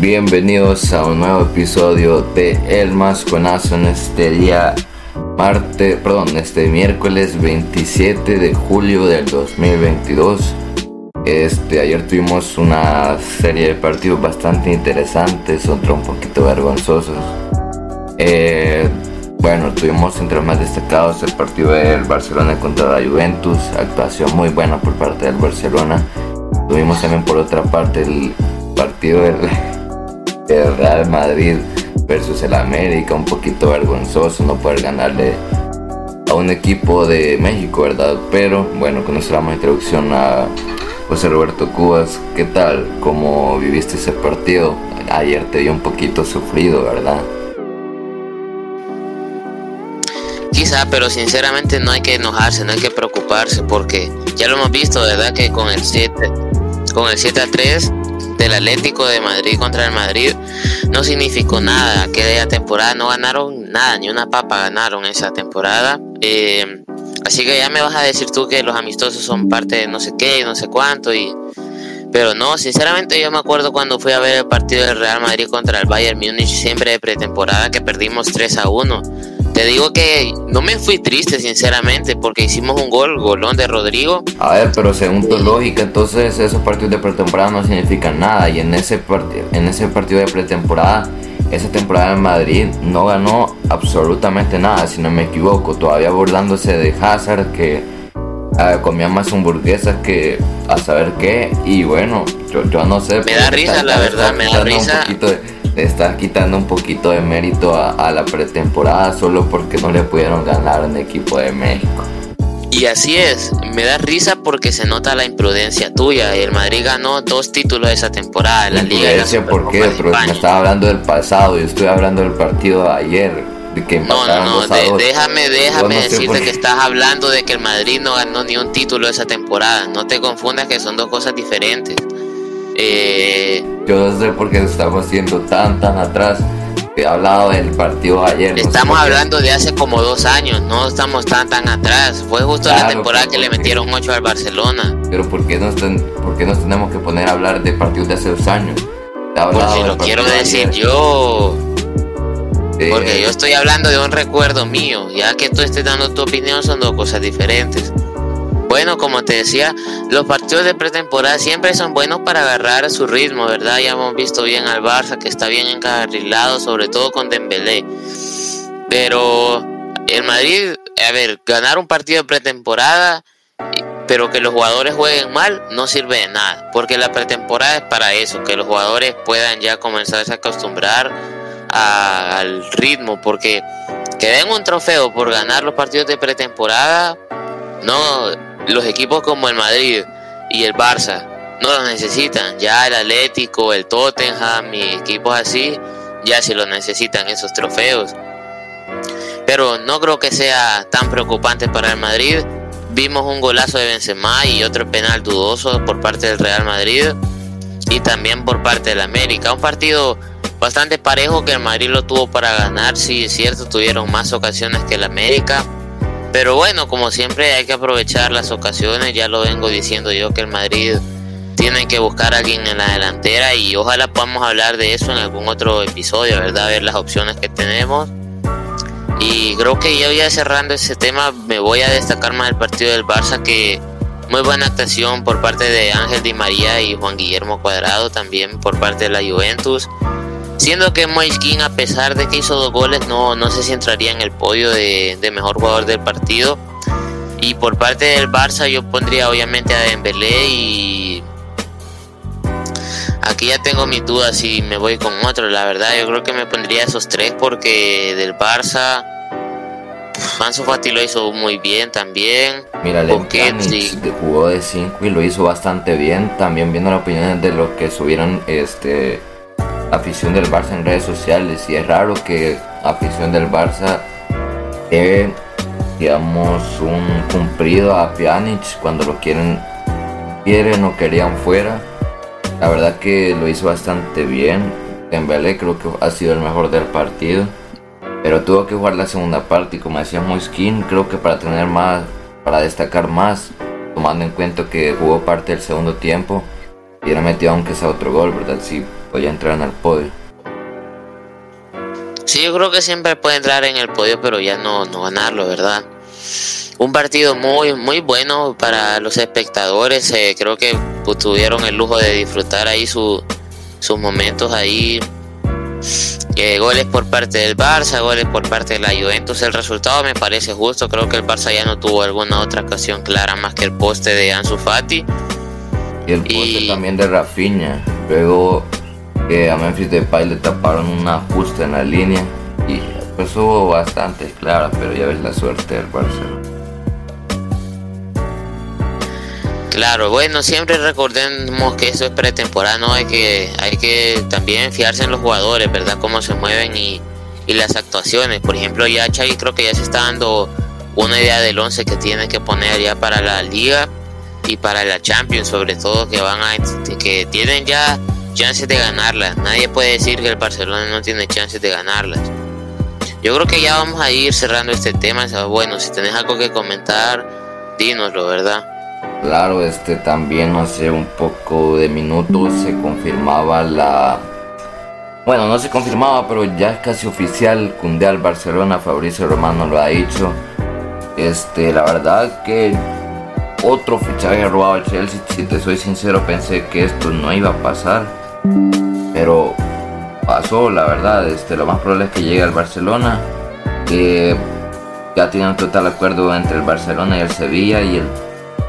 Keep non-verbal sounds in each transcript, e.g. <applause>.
Bienvenidos a un nuevo episodio de El Masconazo en este día martes, perdón, este miércoles 27 de julio del 2022. Este, ayer tuvimos una serie de partidos bastante interesantes, otros un poquito vergonzosos. Eh, bueno, tuvimos entre los más destacados el partido del Barcelona contra la Juventus, actuación muy buena por parte del Barcelona. Tuvimos también por otra parte el partido del, Real Madrid versus el América, un poquito vergonzoso no poder ganarle a un equipo de México, ¿verdad? Pero bueno, con nuestra introducción a José Roberto Cubas, ¿qué tal? ¿Cómo viviste ese partido? Ayer te dio un poquito sufrido, ¿verdad? Quizá, pero sinceramente no hay que enojarse, no hay que preocuparse, porque ya lo hemos visto, ¿verdad? Que con el 7, con el 7 a 3 del Atlético de Madrid contra el Madrid no significó nada. Aquella temporada no ganaron nada, ni una papa ganaron esa temporada. Eh, Así que ya me vas a decir tú que los amistosos son parte de no sé qué no sé cuánto y pero no, sinceramente yo me acuerdo cuando fui a ver el partido del Real Madrid contra el Bayern Múnich siempre de pretemporada que perdimos 3 a 1. Te digo que no me fui triste sinceramente porque hicimos un gol, golón de Rodrigo. A ver, pero según tu lógica, entonces esos partidos de pretemporada no significan nada y en ese partido en ese partido de pretemporada esa temporada en Madrid no ganó absolutamente nada, si no me equivoco, todavía burlándose de Hazard que ah, comía más hamburguesas que a saber qué y bueno, yo, yo no sé. Me da risa, la verdad, me da risa. Está quitando un poquito de mérito a, a la pretemporada solo porque no le pudieron ganar un equipo de México. Y así es, me da risa porque se nota la imprudencia tuya. El Madrid ganó dos títulos esa temporada en la Liga. De ¿Por qué? Pero me estaba hablando del pasado, yo estoy hablando del partido de ayer. Que no, no, no, déjame, déjame decirte que estás hablando de que el Madrid no ganó ni un título esa temporada. No te confundas que son dos cosas diferentes. Eh... Yo no sé por qué estamos siendo tan, tan atrás he hablado del partido ayer. Estamos hablando de hace como dos años, no estamos tan tan atrás. Fue justo la temporada que le metieron 8 al Barcelona. Pero ¿por qué, nos ¿por qué nos tenemos que poner a hablar de partidos de hace dos años? Pues si lo quiero decir yo. Porque yo estoy hablando de un recuerdo mío. Ya que tú estés dando tu opinión son dos cosas diferentes. Bueno, como te decía, los partidos de pretemporada siempre son buenos para agarrar su ritmo, ¿verdad? Ya hemos visto bien al Barça que está bien encarrilado, sobre todo con Dembélé. Pero el Madrid, a ver, ganar un partido de pretemporada, pero que los jugadores jueguen mal, no sirve de nada, porque la pretemporada es para eso, que los jugadores puedan ya comenzar a acostumbrar al ritmo, porque que den un trofeo por ganar los partidos de pretemporada, no los equipos como el Madrid y el Barça no los necesitan. Ya el Atlético, el Tottenham y equipos así, ya sí los necesitan esos trofeos. Pero no creo que sea tan preocupante para el Madrid. Vimos un golazo de Benzema y otro penal dudoso por parte del Real Madrid y también por parte del América. Un partido bastante parejo que el Madrid lo tuvo para ganar, sí es cierto, tuvieron más ocasiones que el América pero bueno, como siempre hay que aprovechar las ocasiones, ya lo vengo diciendo yo que el Madrid tiene que buscar a alguien en la delantera y ojalá podamos hablar de eso en algún otro episodio, ¿verdad? Ver las opciones que tenemos. Y creo que ya voy cerrando ese tema, me voy a destacar más el partido del Barça que muy buena actuación por parte de Ángel Di María y Juan Guillermo Cuadrado, también por parte de la Juventus. Siendo que Moiskin, a pesar de que hizo dos goles, no, no sé si entraría en el podio de, mejor jugador del partido. Y por parte del Barça yo pondría obviamente a Dembélé y aquí ya tengo mis dudas si me voy con otro. La verdad yo creo que me pondría esos tres porque del Barça Manso Fati lo hizo muy bien también. Mira, sí. jugó de 5 y lo hizo bastante bien. También viendo la opinión de los que subieron este afición del Barça en redes sociales y es raro que afición del Barça dé digamos un cumplido a Pjanic cuando lo quieren quieren o querían fuera. La verdad que lo hizo bastante bien. Dembélé creo que ha sido el mejor del partido pero tuvo que jugar la segunda parte y como decía Moiskin creo que para tener más para destacar más tomando en cuenta que jugó parte del segundo tiempo y era metido aunque sea otro gol verdad sí podía entrar en el podio. Sí, yo creo que siempre puede entrar en el podio, pero ya no, no ganarlo, ¿verdad? Un partido muy, muy bueno para los espectadores. Eh, creo que tuvieron el lujo de disfrutar ahí sus momentos ahí. Eh, goles por parte del Barça, goles por parte de la Juventus. El resultado me parece justo. Creo que el Barça ya no tuvo alguna otra ocasión clara más que el poste de Ansu Fati. Y el poste también de Rafinha. Luego a Memphis Depay le taparon una ajuste en la línea y pues hubo bastante clara, pero ya ves la suerte del Barcelona. Claro, bueno, siempre recordemos que esto es pretemporada, ¿no? Hay que, hay que también fiarse en los jugadores, ¿verdad? Cómo se mueven y, y las actuaciones. Por ejemplo, ya Xavi creo que ya se está dando una idea del 11 que tiene que poner ya para la liga y para la Champions, sobre todo que van a que tienen ya chances de ganarlas. Nadie puede decir que el Barcelona no tiene chances de ganarlas. Yo creo que ya vamos a ir cerrando este tema. Bueno, si tenés algo que comentar, dínoslo, ¿verdad? Claro, este también hace un poco de minutos se confirmaba la... Bueno, no se confirmaba, pero ya es casi oficial. Cunde al Barcelona, Fabricio Romano lo ha dicho. Este, la verdad que otro fichaje robado al Chelsea. Si te soy sincero, pensé que esto no iba a pasar pero pasó, la verdad. Este, lo más probable es que llegue al Barcelona. Que ya tiene un total acuerdo entre el Barcelona y el Sevilla y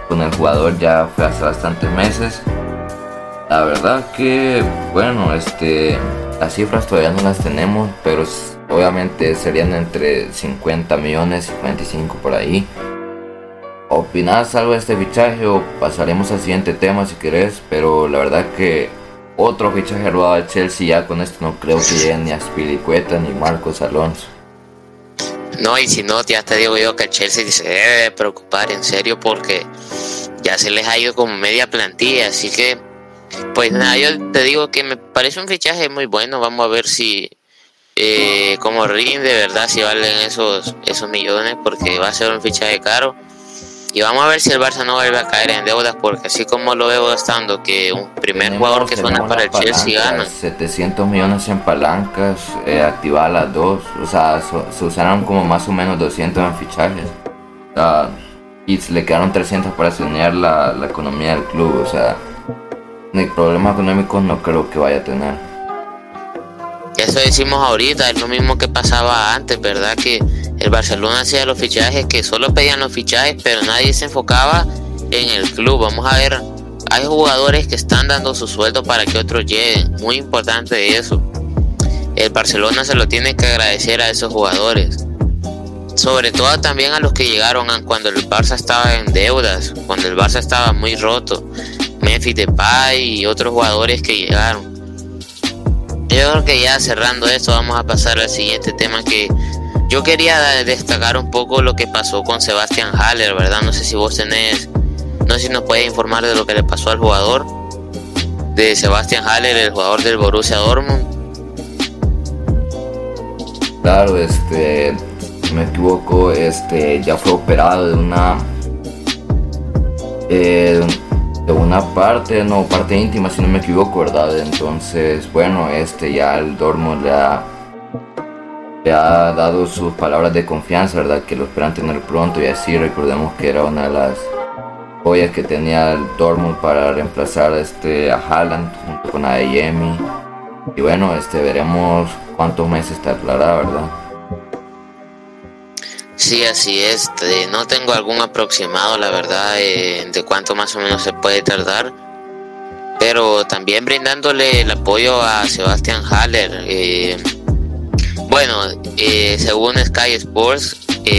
con el jugador ya fue hace bastantes meses. La verdad que, bueno, este, las cifras todavía no las tenemos, pero obviamente serían entre 50 millones y 45 por ahí. ¿Opinás algo de este fichaje o pasaremos al siguiente tema si querés? Pero la verdad que otro fichaje robado al Chelsea. Ya con esto no creo que lleguen ni a Spilicueta ni Marcos Alonso. No, y si no, ya te digo yo que el Chelsea se debe preocupar en serio porque ya se les ha ido como media plantilla. Así que, pues nada, yo te digo que me parece un fichaje muy bueno. Vamos a ver si, eh, como rinde, ¿verdad? Si valen esos, esos millones porque va a ser un fichaje caro. Y vamos a ver si el Barça no vuelve a caer en deudas, porque así como lo veo estando, que un primer jugador que suena para el Chelsea gana. 700 millones en palancas, eh, activar las dos, o sea, se usaron como más o menos 200 en fichajes. y le quedaron 300 para sanear la, la economía del club, o sea, ni problema económico no creo que vaya a tener. Eso decimos ahorita, es lo mismo que pasaba antes, ¿verdad? Que el Barcelona hacía los fichajes, que solo pedían los fichajes, pero nadie se enfocaba en el club. Vamos a ver, hay jugadores que están dando su sueldo para que otros lleguen. Muy importante eso. El Barcelona se lo tiene que agradecer a esos jugadores. Sobre todo también a los que llegaron cuando el Barça estaba en deudas, cuando el Barça estaba muy roto. Memphis Depay y otros jugadores que llegaron. Yo creo que ya cerrando esto vamos a pasar al siguiente tema que yo quería destacar un poco lo que pasó con Sebastián Haller, ¿verdad? No sé si vos tenés, no sé si nos puedes informar de lo que le pasó al jugador de Sebastián Haller, el jugador del Borussia Dortmund. Claro, este, me equivoco, este, ya fue operado de una eh, de una parte, no, parte íntima si no me equivoco, ¿verdad? Entonces, bueno, este ya el Dormo le ha, le ha dado sus palabras de confianza, ¿verdad? Que lo esperan tener pronto y así recordemos que era una de las joyas que tenía el Dortmund para reemplazar este, a Haaland junto con Adeyemi. Y bueno, este veremos cuántos meses tardará, ¿verdad? Sí, así es. no tengo algún aproximado, la verdad, eh, de cuánto más o menos se puede tardar. Pero también brindándole el apoyo a Sebastián Haller. Eh, bueno, eh, según Sky Sports,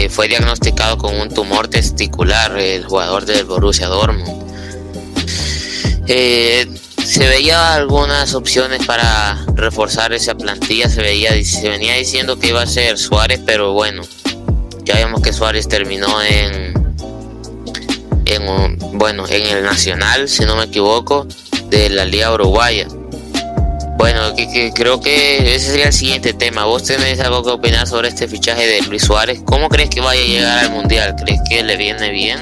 fue diagnosticado con un tumor testicular el jugador del Borussia Dortmund. se veía algunas opciones para reforzar esa plantilla. Se veía, se venía diciendo que iba a ser Suárez, pero bueno, ya vemos que Suárez terminó en, en bueno, en el Nacional, si no me equivoco, de la Liga Uruguaya. Bueno, que, creo que ese sería el siguiente tema. ¿Vos tenés algo que opinar sobre este fichaje de Luis Suárez? ¿Cómo crees que vaya a llegar al Mundial? ¿Crees que le viene bien?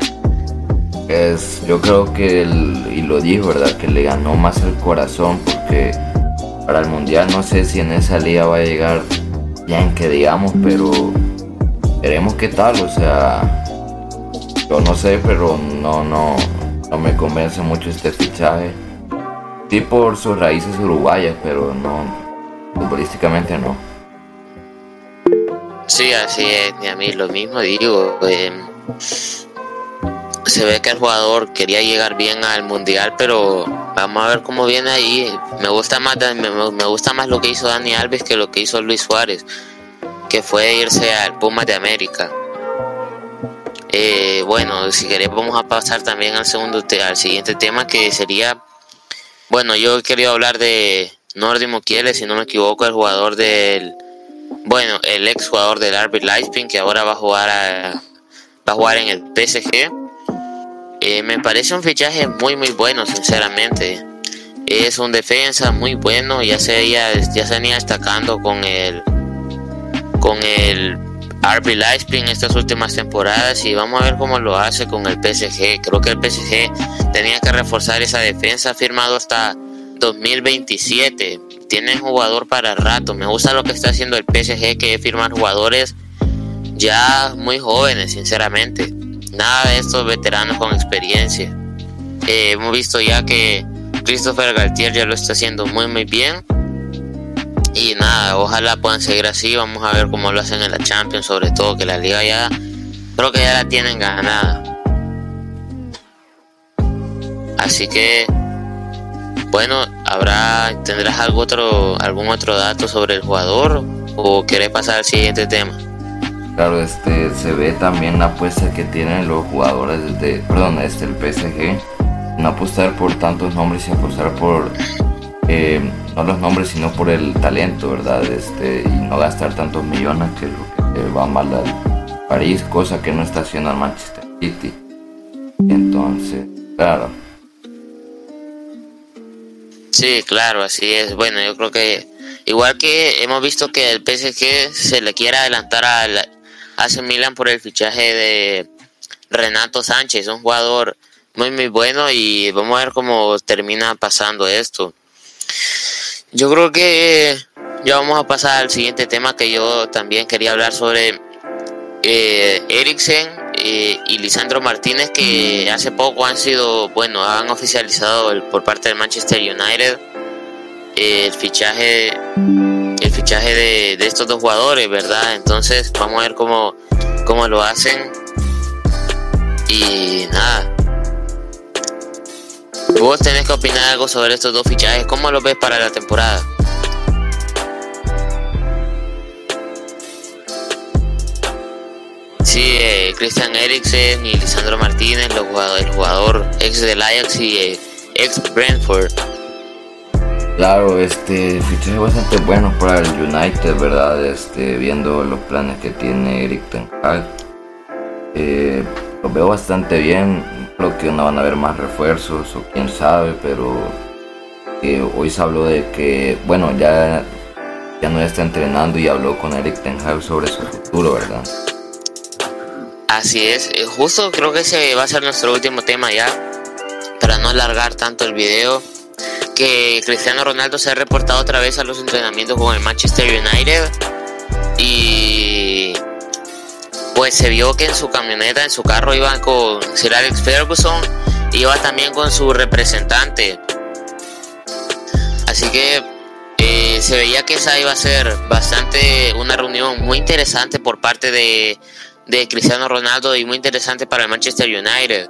Es, yo creo que, y lo dijo, ¿verdad? Que le ganó más el corazón porque para el mundial. No sé si en esa liga va a llegar bien que digamos, pero veremos qué tal. O sea, yo no sé, pero no, no, no me convence mucho este fichaje. Sí por sus raíces uruguayas, pero no, futbolísticamente no. Sí, así es, ni a mí lo mismo digo. Eh, se ve que el jugador quería llegar bien al mundial, pero vamos a ver cómo viene ahí. Me gusta más, me, gusta más lo que hizo Dani Alves que lo que hizo Luis Suárez, que fue irse al Pumas de América. Eh, bueno, si querés vamos a pasar también al segundo, al siguiente tema que sería, bueno, yo quería hablar de Nordi Mukiele, si no me equivoco, el jugador del, bueno, el ex jugador del RB Leipzig que ahora va a jugar a, va a jugar en el PSG eh, me parece un fichaje muy muy bueno, sinceramente. Es un defensa muy bueno, ya se ya, ya se venía destacando con el con el RB Leipzig en estas últimas temporadas y vamos a ver cómo lo hace con el PSG. Creo que el PSG tenía que reforzar esa defensa, firmado hasta 2027. Tiene jugador para rato. Me gusta lo que está haciendo el PSG, que es firmar jugadores ya muy jóvenes, sinceramente nada de estos veteranos con experiencia. Eh, hemos visto ya que Christopher Galtier ya lo está haciendo muy muy bien. Y nada, ojalá puedan seguir así. Vamos a ver cómo lo hacen en la Champions, sobre todo que la liga ya creo que ya la tienen ganada. Así que bueno, habrá tendrás algo otro algún otro dato sobre el jugador o querés pasar al siguiente tema. Claro, este se ve también la apuesta que tienen los jugadores de, perdón, este el PSG, no apostar por tantos nombres y apostar por eh, no los nombres sino por el talento, verdad, este y no gastar tantos millones que lo que va mal al París, cosa que no está haciendo al Manchester City. Entonces, claro. Sí, claro, así es. Bueno, yo creo que igual que hemos visto que el PSG se le quiere adelantar al hace Milan por el fichaje de Renato Sánchez, un jugador muy muy bueno y vamos a ver cómo termina pasando esto. Yo creo que ya vamos a pasar al siguiente tema que yo también quería hablar sobre eh, eh, y Lisandro Martínez que hace poco han sido, bueno, han oficializado por parte del Manchester United eh, el fichaje el fichaje de, estos dos jugadores, ¿verdad? Entonces vamos a ver cómo, cómo lo hacen. Y nada. Vos tenés que opinar algo sobre estos dos fichajes. ¿Cómo los ves para la temporada? Sí, eh, Christian Eriksen y Lisandro Martínez, los el jugador ex del Ajax y eh, ex Brentford Claro, este fichaje bastante bueno para el United, ¿verdad? Este, viendo los planes que tiene Eric Ten. Eh, lo veo bastante bien. Creo que no van a haber más refuerzos o quién sabe, pero hoy se habló de que, bueno, ya, ya no está entrenando y habló con Eric Ten Hag sobre su futuro, ¿verdad? Así es, eh, justo creo que ese va a ser nuestro último tema ya, para no alargar tanto el video que Cristiano Ronaldo se ha reportado otra vez a los entrenamientos con el Manchester United y pues se vio que en su camioneta, en su carro iba con Sir Alex Ferguson, iba también con su representante. Así que eh, se veía que esa iba a ser bastante una reunión muy interesante por parte de, Cristiano Ronaldo y muy interesante para el Manchester United.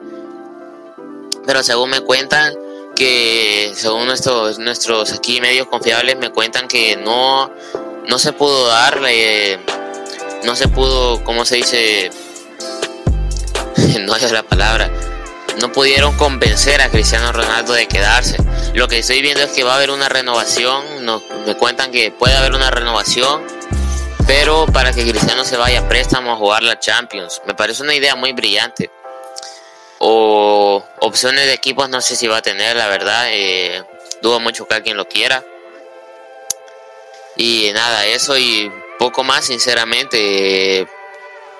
Pero según me cuentan, que según nuestros, nuestros aquí medios confiables me cuentan que no, no se pudo darle, no se pudo, ¿cómo se dice? <laughs> no es la palabra. No pudieron convencer a Cristiano Ronaldo de quedarse. Lo que estoy viendo es que va a haber una renovación. me cuentan que puede haber una renovación. Pero para que Cristiano se vaya a préstamo a jugar la Champions. Me parece una idea muy brillante o opciones de equipos no sé si va a tener, la verdad. Eh, dudo mucho que alguien lo quiera. Y nada, eso y poco más, sinceramente.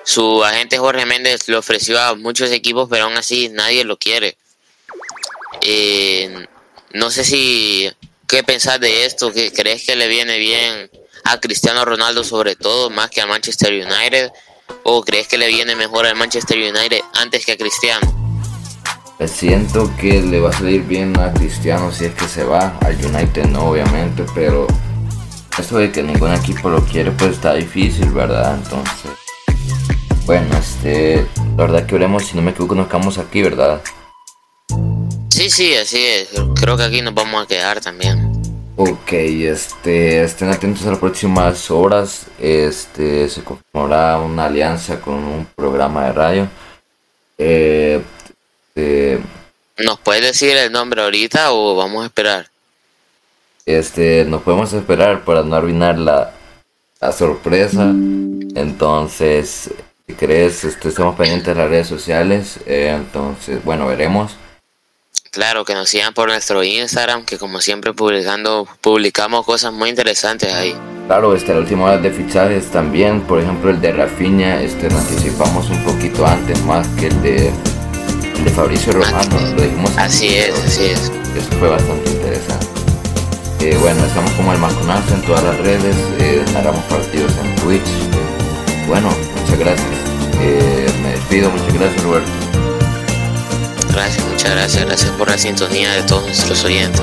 su agente Jorge Méndez le ofreció a muchos equipos, pero aún así nadie lo quiere. Eh, no sé si qué pensás de esto? ¿Qué crees que le viene bien a Cristiano Ronaldo sobre todo más que a Manchester United? ¿O crees que le viene mejor al Manchester United antes que a Cristiano? Siento que le va a salir bien a Cristiano si es que se va, al United no obviamente, pero eso de que ningún equipo lo quiere pues está difícil, ¿verdad? Entonces, bueno, este, la verdad que veremos, si no me equivoco nos quedamos aquí, ¿verdad? Sí, sí, así es, creo que aquí nos vamos a quedar también. Ok, este, estén atentos a las próximas horas, este, se conformará una alianza con un programa de radio. Eh, este, ¿Nos puedes decir el nombre ahorita o vamos a esperar? Este, nos podemos esperar para no arruinar la, sorpresa. Entonces, si crees, este, estamos pendientes de las redes sociales. Eh, entonces, bueno, veremos. Claro, que nos sigan por nuestro Instagram, que como siempre publicando, publicamos cosas muy interesantes ahí. Claro, este, la última hora de fichajes también, por ejemplo el de Rafinha, este, nos anticipamos un poquito antes más que el de de Fabricio Romano, lo dijimos. Así es, así es. Eso fue bastante interesante. Eh, bueno, estamos como el Maconazo en todas las redes, eh, narramos partidos en Twitch. Bueno, muchas gracias. Eh, me despido, muchas gracias Roberto. Gracias, muchas gracias, gracias por la sintonía de todos nuestros oyentes.